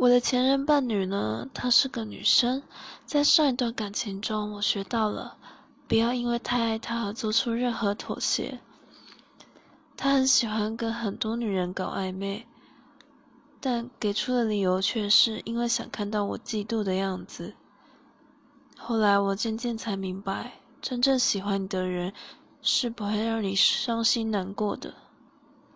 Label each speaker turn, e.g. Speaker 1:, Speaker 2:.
Speaker 1: 我的前任伴侣呢，她是个女生，在上一段感情中我学到了，不要因为太爱她而做出任何妥协。她很喜欢跟很多女人搞暧昧，但给出的理由却是因为想看到我嫉妒的样子。后来我渐渐才明白，真正喜欢你的人是不会让你伤心难过的。